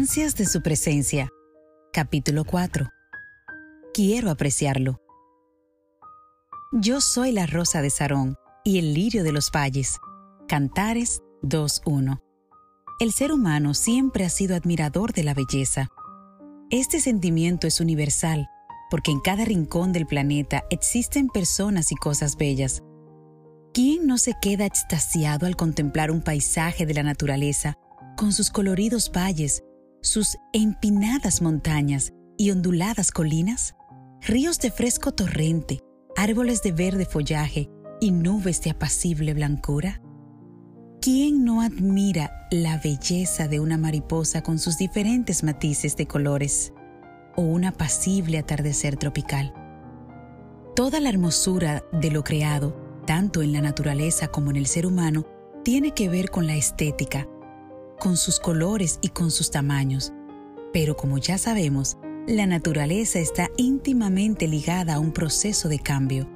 Ansias de su presencia. Capítulo 4. Quiero apreciarlo. Yo soy la rosa de Sarón y el lirio de los valles. Cantares 2.1. El ser humano siempre ha sido admirador de la belleza. Este sentimiento es universal porque en cada rincón del planeta existen personas y cosas bellas. ¿Quién no se queda extasiado al contemplar un paisaje de la naturaleza con sus coloridos valles, sus empinadas montañas y onduladas colinas? Ríos de fresco torrente, árboles de verde follaje y nubes de apacible blancura? ¿Quién no admira la belleza de una mariposa con sus diferentes matices de colores o un apacible atardecer tropical? Toda la hermosura de lo creado, tanto en la naturaleza como en el ser humano, tiene que ver con la estética, con sus colores y con sus tamaños. Pero como ya sabemos, la naturaleza está íntimamente ligada a un proceso de cambio,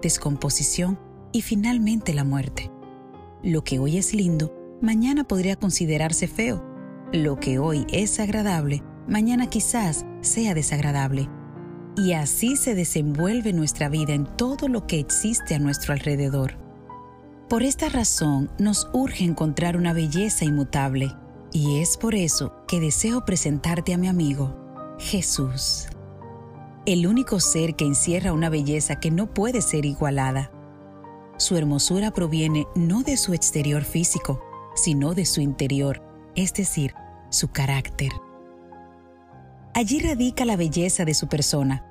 descomposición y finalmente la muerte. Lo que hoy es lindo, mañana podría considerarse feo. Lo que hoy es agradable, mañana quizás sea desagradable. Y así se desenvuelve nuestra vida en todo lo que existe a nuestro alrededor. Por esta razón nos urge encontrar una belleza inmutable, y es por eso que deseo presentarte a mi amigo, Jesús. El único ser que encierra una belleza que no puede ser igualada su hermosura proviene no de su exterior físico, sino de su interior, es decir, su carácter. Allí radica la belleza de su persona.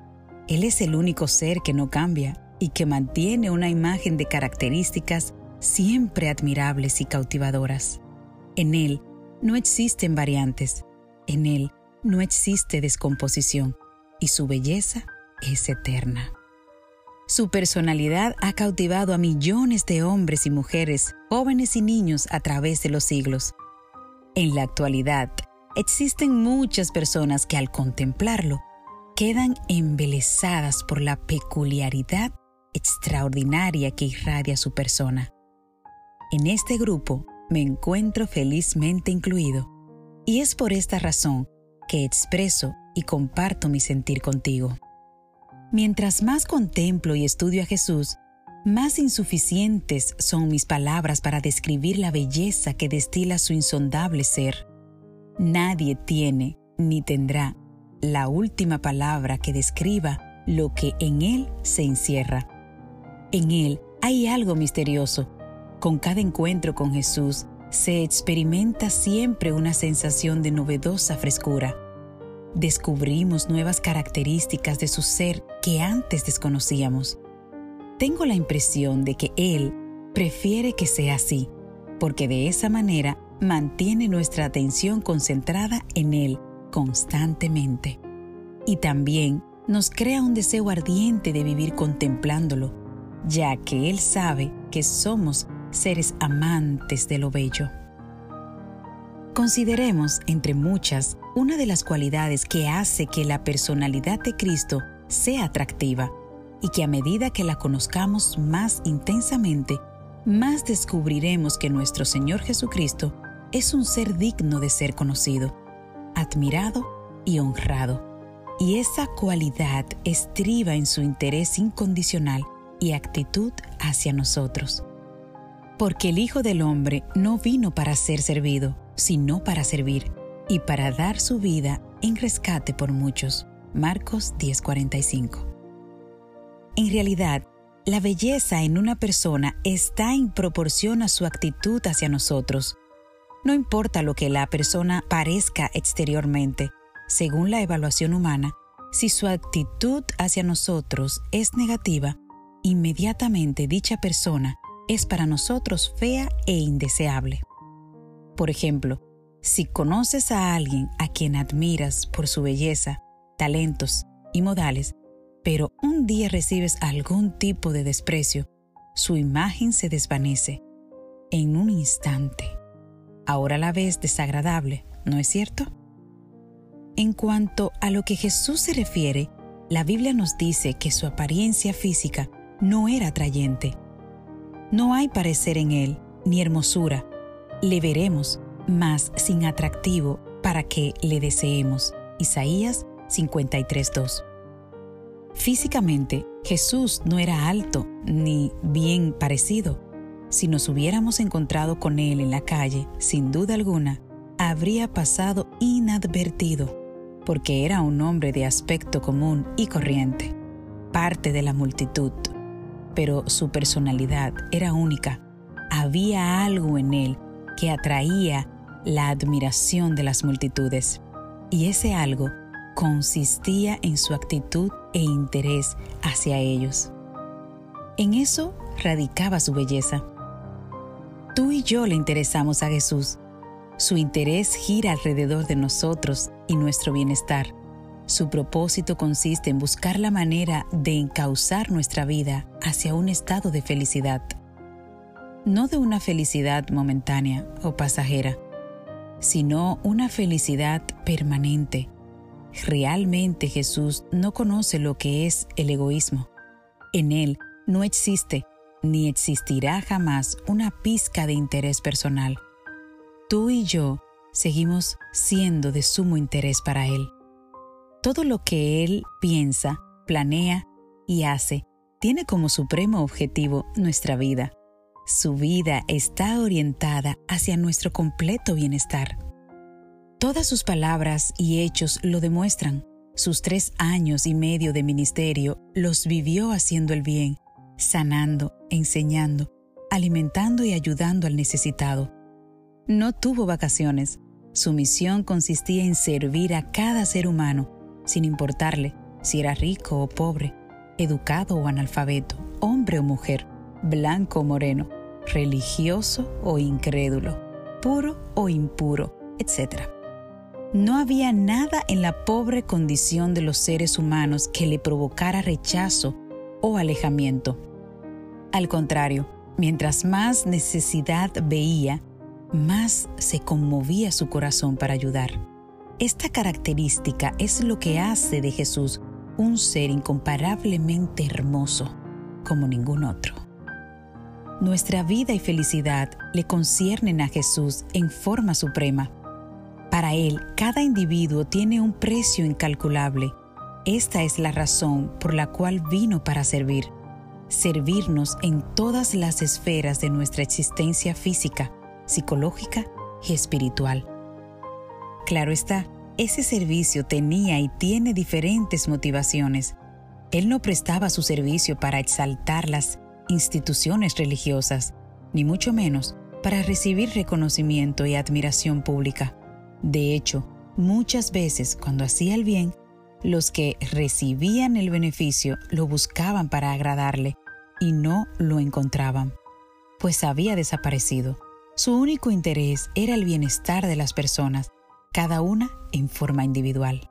Él es el único ser que no cambia y que mantiene una imagen de características siempre admirables y cautivadoras. En Él no existen variantes, en Él no existe descomposición y su belleza es eterna. Su personalidad ha cautivado a millones de hombres y mujeres, jóvenes y niños a través de los siglos. En la actualidad, existen muchas personas que al contemplarlo quedan embelesadas por la peculiaridad extraordinaria que irradia su persona. En este grupo me encuentro felizmente incluido y es por esta razón que expreso y comparto mi sentir contigo. Mientras más contemplo y estudio a Jesús, más insuficientes son mis palabras para describir la belleza que destila su insondable ser. Nadie tiene ni tendrá la última palabra que describa lo que en Él se encierra. En Él hay algo misterioso. Con cada encuentro con Jesús se experimenta siempre una sensación de novedosa frescura descubrimos nuevas características de su ser que antes desconocíamos. Tengo la impresión de que Él prefiere que sea así, porque de esa manera mantiene nuestra atención concentrada en Él constantemente. Y también nos crea un deseo ardiente de vivir contemplándolo, ya que Él sabe que somos seres amantes de lo bello. Consideremos, entre muchas, una de las cualidades que hace que la personalidad de Cristo sea atractiva y que a medida que la conozcamos más intensamente, más descubriremos que nuestro Señor Jesucristo es un ser digno de ser conocido, admirado y honrado. Y esa cualidad estriba en su interés incondicional y actitud hacia nosotros. Porque el Hijo del Hombre no vino para ser servido, sino para servir y para dar su vida en rescate por muchos. Marcos 10:45. En realidad, la belleza en una persona está en proporción a su actitud hacia nosotros. No importa lo que la persona parezca exteriormente, según la evaluación humana, si su actitud hacia nosotros es negativa, inmediatamente dicha persona es para nosotros fea e indeseable. Por ejemplo, si conoces a alguien a quien admiras por su belleza, talentos y modales, pero un día recibes algún tipo de desprecio, su imagen se desvanece en un instante. Ahora la ves desagradable, ¿no es cierto? En cuanto a lo que Jesús se refiere, la Biblia nos dice que su apariencia física no era atrayente. No hay parecer en él, ni hermosura, le veremos, más sin atractivo para que le deseemos. Isaías 53.2. Físicamente, Jesús no era alto ni bien parecido. Si nos hubiéramos encontrado con él en la calle, sin duda alguna, habría pasado inadvertido, porque era un hombre de aspecto común y corriente, parte de la multitud. Pero su personalidad era única. Había algo en él que atraía la admiración de las multitudes. Y ese algo consistía en su actitud e interés hacia ellos. En eso radicaba su belleza. Tú y yo le interesamos a Jesús. Su interés gira alrededor de nosotros y nuestro bienestar. Su propósito consiste en buscar la manera de encauzar nuestra vida hacia un estado de felicidad. No de una felicidad momentánea o pasajera, sino una felicidad permanente. Realmente Jesús no conoce lo que es el egoísmo. En Él no existe ni existirá jamás una pizca de interés personal. Tú y yo seguimos siendo de sumo interés para Él. Todo lo que Él piensa, planea y hace tiene como supremo objetivo nuestra vida. Su vida está orientada hacia nuestro completo bienestar. Todas sus palabras y hechos lo demuestran. Sus tres años y medio de ministerio los vivió haciendo el bien, sanando, enseñando, alimentando y ayudando al necesitado. No tuvo vacaciones. Su misión consistía en servir a cada ser humano, sin importarle si era rico o pobre, educado o analfabeto, hombre o mujer, blanco o moreno, religioso o incrédulo, puro o impuro, etc. No había nada en la pobre condición de los seres humanos que le provocara rechazo o alejamiento. Al contrario, mientras más necesidad veía, más se conmovía su corazón para ayudar. Esta característica es lo que hace de Jesús un ser incomparablemente hermoso como ningún otro. Nuestra vida y felicidad le conciernen a Jesús en forma suprema. Para Él, cada individuo tiene un precio incalculable. Esta es la razón por la cual vino para servir. Servirnos en todas las esferas de nuestra existencia física, psicológica y espiritual. Claro está, ese servicio tenía y tiene diferentes motivaciones. Él no prestaba su servicio para exaltar las instituciones religiosas, ni mucho menos para recibir reconocimiento y admiración pública. De hecho, muchas veces cuando hacía el bien, los que recibían el beneficio lo buscaban para agradarle y no lo encontraban, pues había desaparecido. Su único interés era el bienestar de las personas, cada una en forma individual.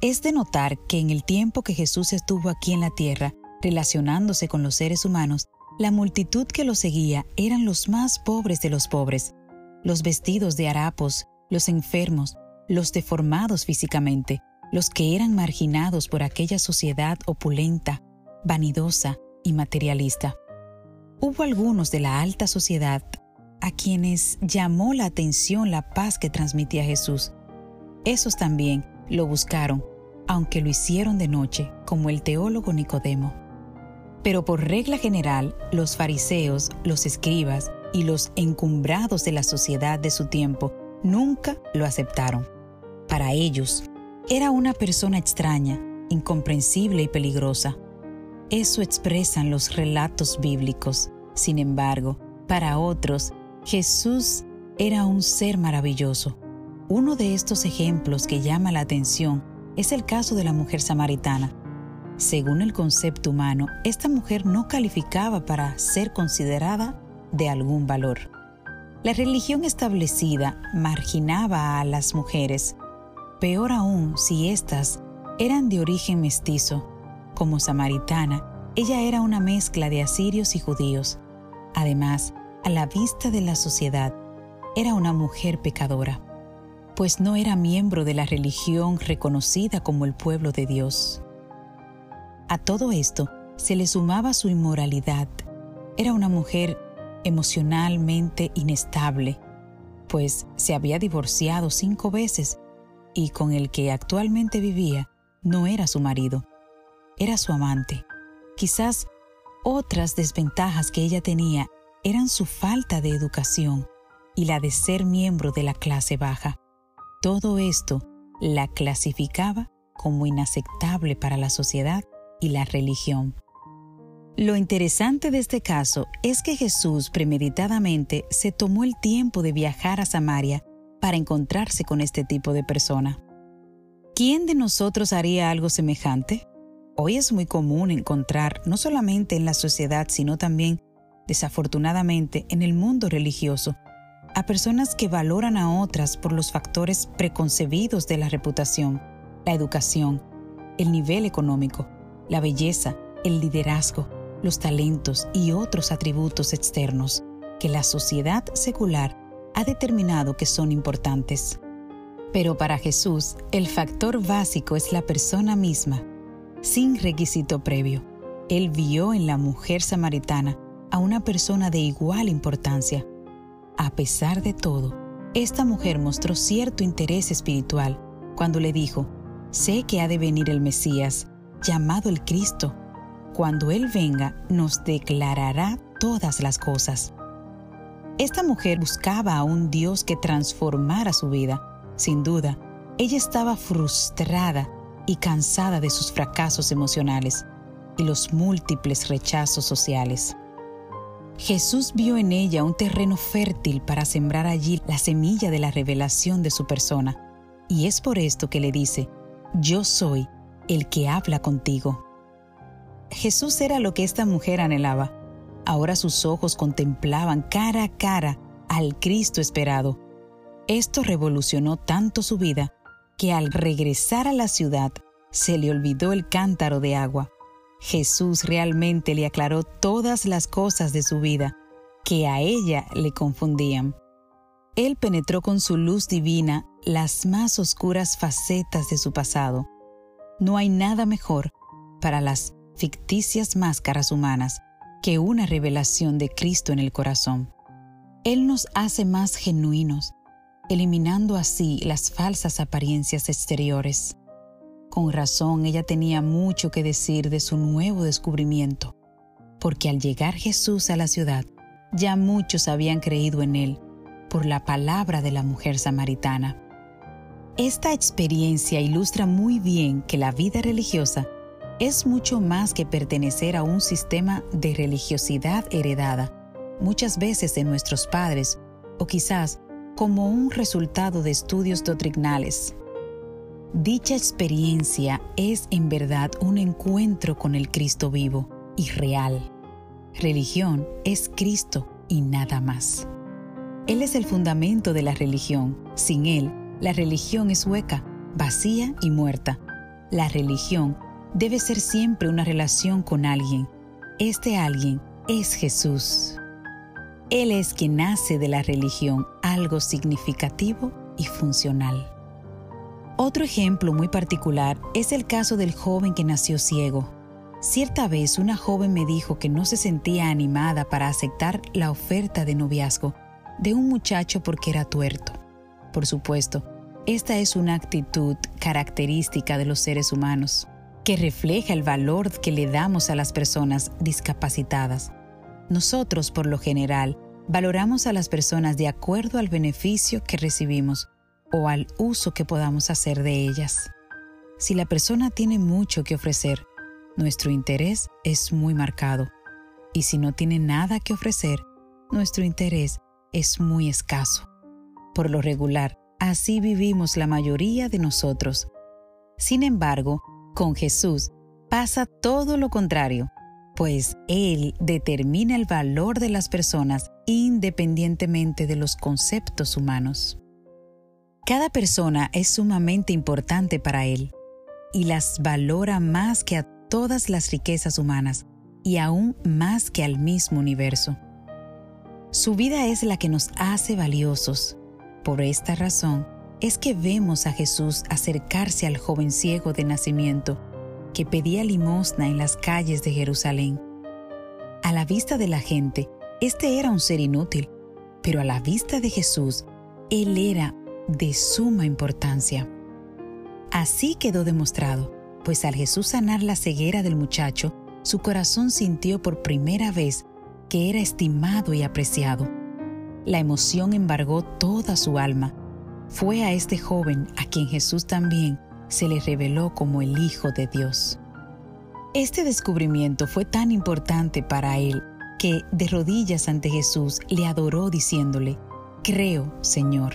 Es de notar que en el tiempo que Jesús estuvo aquí en la tierra, relacionándose con los seres humanos, la multitud que lo seguía eran los más pobres de los pobres, los vestidos de harapos, los enfermos, los deformados físicamente, los que eran marginados por aquella sociedad opulenta, vanidosa y materialista. Hubo algunos de la alta sociedad a quienes llamó la atención la paz que transmitía Jesús. Esos también lo buscaron, aunque lo hicieron de noche, como el teólogo Nicodemo. Pero por regla general, los fariseos, los escribas y los encumbrados de la sociedad de su tiempo nunca lo aceptaron. Para ellos, era una persona extraña, incomprensible y peligrosa. Eso expresan los relatos bíblicos. Sin embargo, para otros, Jesús era un ser maravilloso. Uno de estos ejemplos que llama la atención es el caso de la mujer samaritana. Según el concepto humano, esta mujer no calificaba para ser considerada de algún valor. La religión establecida marginaba a las mujeres, peor aún si éstas eran de origen mestizo. Como samaritana, ella era una mezcla de asirios y judíos. Además, a la vista de la sociedad, era una mujer pecadora pues no era miembro de la religión reconocida como el pueblo de Dios. A todo esto se le sumaba su inmoralidad. Era una mujer emocionalmente inestable. pues se había divorciado cinco veces y con el que actualmente vivía no era su marido, era su amante. Quizás otras desventajas que ella tenía eran su falta de educación y la de ser miembro de la clase baja. Todo esto la clasificaba como inaceptable para la sociedad y la religión. Lo interesante de este caso es que Jesús premeditadamente se tomó el tiempo de viajar a Samaria para encontrarse con este tipo de persona. ¿Quién de nosotros haría algo semejante? Hoy es muy común encontrar, no solamente en la sociedad, sino también, desafortunadamente, en el mundo religioso, a personas que valoran a otras por los factores preconcebidos de la reputación, la educación, el nivel económico, la belleza, el liderazgo, los talentos y otros atributos externos que la sociedad secular ha determinado que son importantes. Pero para Jesús, el factor básico es la persona misma, sin requisito previo. Él vio en la mujer samaritana a una persona de igual importancia. A pesar de todo, esta mujer mostró cierto interés espiritual cuando le dijo, sé que ha de venir el Mesías, llamado el Cristo, cuando Él venga, nos declarará todas las cosas. Esta mujer buscaba a un Dios que transformara su vida. Sin duda, ella estaba frustrada y cansada de sus fracasos emocionales y los múltiples rechazos sociales. Jesús vio en ella un terreno fértil para sembrar allí la semilla de la revelación de su persona, y es por esto que le dice, Yo soy el que habla contigo. Jesús era lo que esta mujer anhelaba. Ahora sus ojos contemplaban cara a cara al Cristo esperado. Esto revolucionó tanto su vida que al regresar a la ciudad se le olvidó el cántaro de agua. Jesús realmente le aclaró todas las cosas de su vida que a ella le confundían. Él penetró con su luz divina las más oscuras facetas de su pasado. No hay nada mejor para las ficticias máscaras humanas que una revelación de Cristo en el corazón. Él nos hace más genuinos, eliminando así las falsas apariencias exteriores. Con razón ella tenía mucho que decir de su nuevo descubrimiento, porque al llegar Jesús a la ciudad, ya muchos habían creído en él por la palabra de la mujer samaritana. Esta experiencia ilustra muy bien que la vida religiosa es mucho más que pertenecer a un sistema de religiosidad heredada, muchas veces de nuestros padres, o quizás como un resultado de estudios doctrinales. Dicha experiencia es en verdad un encuentro con el Cristo vivo y real. Religión es Cristo y nada más. Él es el fundamento de la religión. Sin Él, la religión es hueca, vacía y muerta. La religión debe ser siempre una relación con alguien. Este alguien es Jesús. Él es quien hace de la religión algo significativo y funcional. Otro ejemplo muy particular es el caso del joven que nació ciego. Cierta vez una joven me dijo que no se sentía animada para aceptar la oferta de noviazgo de un muchacho porque era tuerto. Por supuesto, esta es una actitud característica de los seres humanos que refleja el valor que le damos a las personas discapacitadas. Nosotros, por lo general, valoramos a las personas de acuerdo al beneficio que recibimos o al uso que podamos hacer de ellas. Si la persona tiene mucho que ofrecer, nuestro interés es muy marcado. Y si no tiene nada que ofrecer, nuestro interés es muy escaso. Por lo regular, así vivimos la mayoría de nosotros. Sin embargo, con Jesús pasa todo lo contrario, pues Él determina el valor de las personas independientemente de los conceptos humanos. Cada persona es sumamente importante para Él y las valora más que a todas las riquezas humanas y aún más que al mismo universo. Su vida es la que nos hace valiosos. Por esta razón, es que vemos a Jesús acercarse al joven ciego de nacimiento que pedía limosna en las calles de Jerusalén. A la vista de la gente, este era un ser inútil, pero a la vista de Jesús, Él era de suma importancia. Así quedó demostrado, pues al Jesús sanar la ceguera del muchacho, su corazón sintió por primera vez que era estimado y apreciado. La emoción embargó toda su alma. Fue a este joven a quien Jesús también se le reveló como el Hijo de Dios. Este descubrimiento fue tan importante para él que, de rodillas ante Jesús, le adoró diciéndole, Creo, Señor.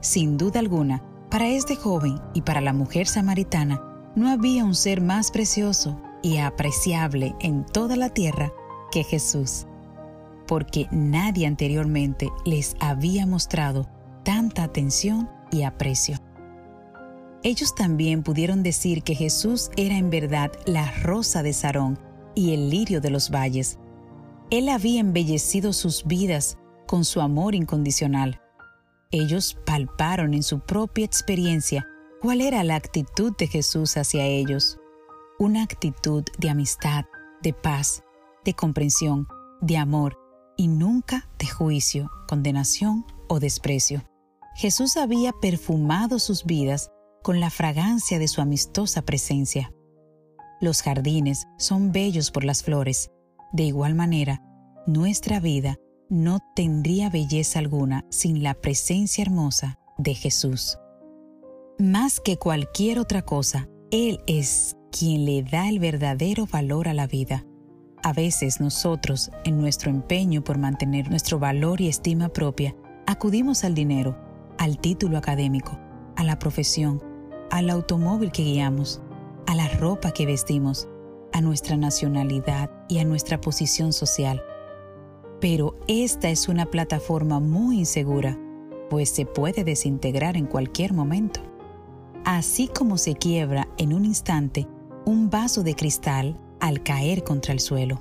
Sin duda alguna, para este joven y para la mujer samaritana, no había un ser más precioso y apreciable en toda la tierra que Jesús, porque nadie anteriormente les había mostrado tanta atención y aprecio. Ellos también pudieron decir que Jesús era en verdad la rosa de Sarón y el lirio de los valles. Él había embellecido sus vidas con su amor incondicional. Ellos palparon en su propia experiencia cuál era la actitud de Jesús hacia ellos. Una actitud de amistad, de paz, de comprensión, de amor y nunca de juicio, condenación o desprecio. Jesús había perfumado sus vidas con la fragancia de su amistosa presencia. Los jardines son bellos por las flores. De igual manera, nuestra vida no tendría belleza alguna sin la presencia hermosa de Jesús. Más que cualquier otra cosa, Él es quien le da el verdadero valor a la vida. A veces nosotros, en nuestro empeño por mantener nuestro valor y estima propia, acudimos al dinero, al título académico, a la profesión, al automóvil que guiamos, a la ropa que vestimos, a nuestra nacionalidad y a nuestra posición social. Pero esta es una plataforma muy insegura, pues se puede desintegrar en cualquier momento. Así como se quiebra en un instante un vaso de cristal al caer contra el suelo.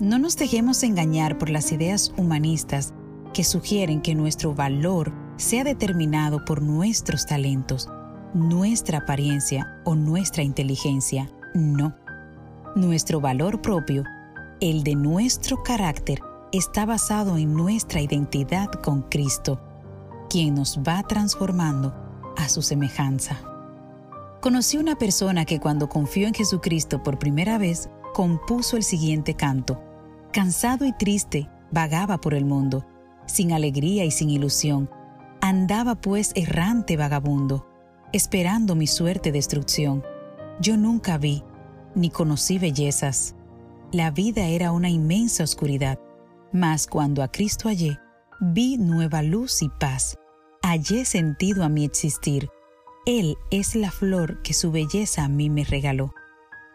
No nos dejemos engañar por las ideas humanistas que sugieren que nuestro valor sea determinado por nuestros talentos nuestra apariencia o nuestra inteligencia, no. Nuestro valor propio, el de nuestro carácter, está basado en nuestra identidad con Cristo, quien nos va transformando a su semejanza. Conocí una persona que cuando confió en Jesucristo por primera vez, compuso el siguiente canto. Cansado y triste, vagaba por el mundo, sin alegría y sin ilusión. Andaba pues errante vagabundo, esperando mi suerte destrucción. Yo nunca vi, ni conocí bellezas. La vida era una inmensa oscuridad, mas cuando a Cristo hallé, vi nueva luz y paz. Hallé sentido a mi existir. Él es la flor que su belleza a mí me regaló.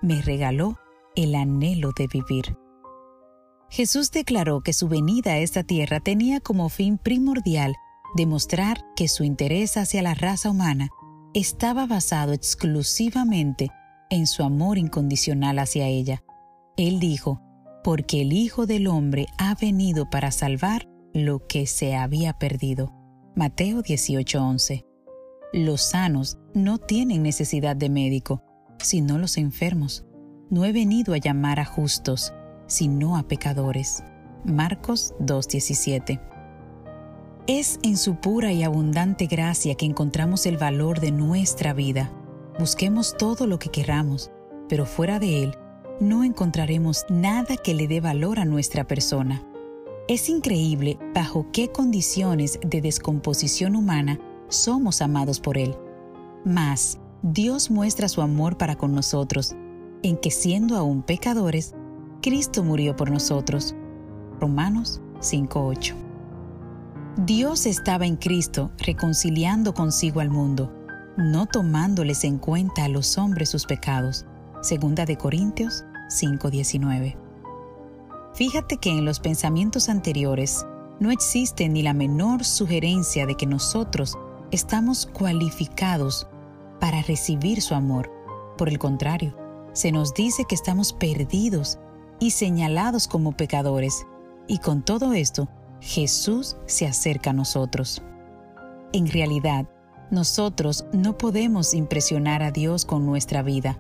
Me regaló el anhelo de vivir. Jesús declaró que su venida a esta tierra tenía como fin primordial demostrar que su interés hacia la raza humana estaba basado exclusivamente en su amor incondicional hacia ella. Él dijo, porque el Hijo del Hombre ha venido para salvar lo que se había perdido. Mateo 18:11. Los sanos no tienen necesidad de médico, sino los enfermos. No he venido a llamar a justos, sino a pecadores. Marcos 2:17. Es en su pura y abundante gracia que encontramos el valor de nuestra vida. Busquemos todo lo que queramos, pero fuera de Él no encontraremos nada que le dé valor a nuestra persona. Es increíble bajo qué condiciones de descomposición humana somos amados por Él. Mas Dios muestra su amor para con nosotros, en que siendo aún pecadores, Cristo murió por nosotros. Romanos 5.8 Dios estaba en Cristo reconciliando consigo al mundo, no tomándoles en cuenta a los hombres sus pecados. Segunda de Corintios 5:19. Fíjate que en los pensamientos anteriores no existe ni la menor sugerencia de que nosotros estamos cualificados para recibir su amor. Por el contrario, se nos dice que estamos perdidos y señalados como pecadores, y con todo esto Jesús se acerca a nosotros. En realidad, nosotros no podemos impresionar a Dios con nuestra vida.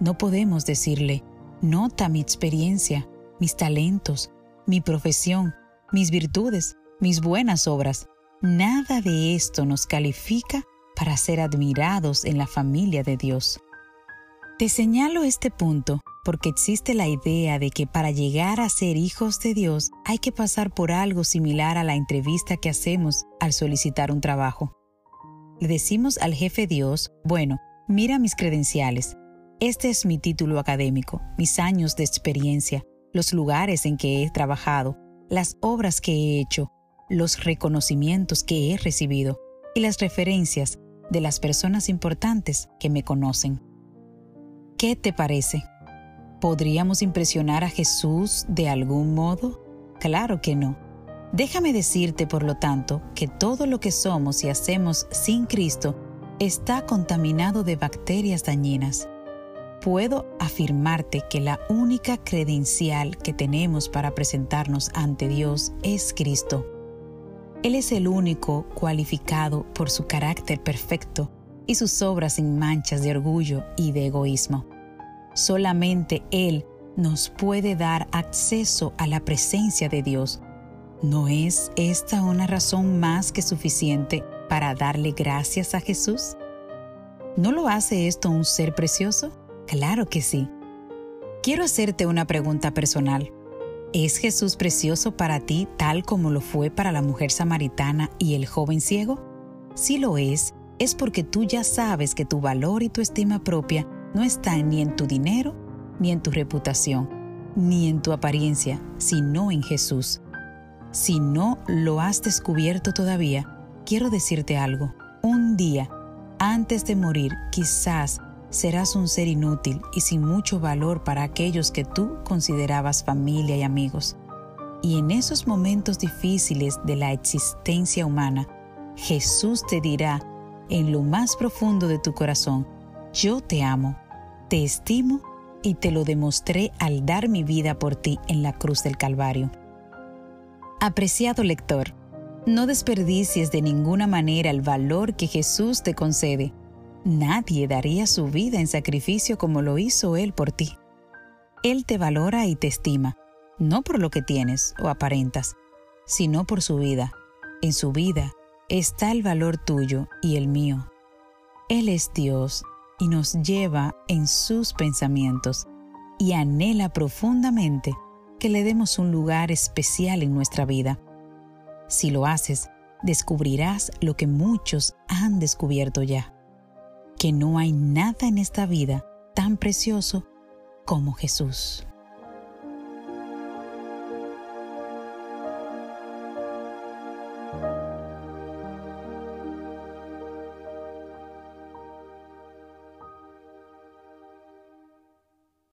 No podemos decirle, nota mi experiencia, mis talentos, mi profesión, mis virtudes, mis buenas obras. nada de esto nos califica para ser admirados en la familia de Dios. Te señalo este punto porque existe la idea de que para llegar a ser hijos de Dios hay que pasar por algo similar a la entrevista que hacemos al solicitar un trabajo. Le decimos al jefe Dios, bueno, mira mis credenciales, este es mi título académico, mis años de experiencia, los lugares en que he trabajado, las obras que he hecho, los reconocimientos que he recibido y las referencias de las personas importantes que me conocen. ¿Qué te parece? ¿Podríamos impresionar a Jesús de algún modo? Claro que no. Déjame decirte, por lo tanto, que todo lo que somos y hacemos sin Cristo está contaminado de bacterias dañinas. Puedo afirmarte que la única credencial que tenemos para presentarnos ante Dios es Cristo. Él es el único cualificado por su carácter perfecto y sus obras sin manchas de orgullo y de egoísmo. Solamente Él nos puede dar acceso a la presencia de Dios. ¿No es esta una razón más que suficiente para darle gracias a Jesús? ¿No lo hace esto un ser precioso? Claro que sí. Quiero hacerte una pregunta personal. ¿Es Jesús precioso para ti tal como lo fue para la mujer samaritana y el joven ciego? Si lo es, es porque tú ya sabes que tu valor y tu estima propia no está ni en tu dinero, ni en tu reputación, ni en tu apariencia, sino en Jesús. Si no lo has descubierto todavía, quiero decirte algo. Un día, antes de morir, quizás serás un ser inútil y sin mucho valor para aquellos que tú considerabas familia y amigos. Y en esos momentos difíciles de la existencia humana, Jesús te dirá en lo más profundo de tu corazón, yo te amo, te estimo y te lo demostré al dar mi vida por ti en la cruz del Calvario. Apreciado lector, no desperdicies de ninguna manera el valor que Jesús te concede. Nadie daría su vida en sacrificio como lo hizo Él por ti. Él te valora y te estima, no por lo que tienes o aparentas, sino por su vida. En su vida está el valor tuyo y el mío. Él es Dios y nos lleva en sus pensamientos y anhela profundamente que le demos un lugar especial en nuestra vida. Si lo haces, descubrirás lo que muchos han descubierto ya, que no hay nada en esta vida tan precioso como Jesús.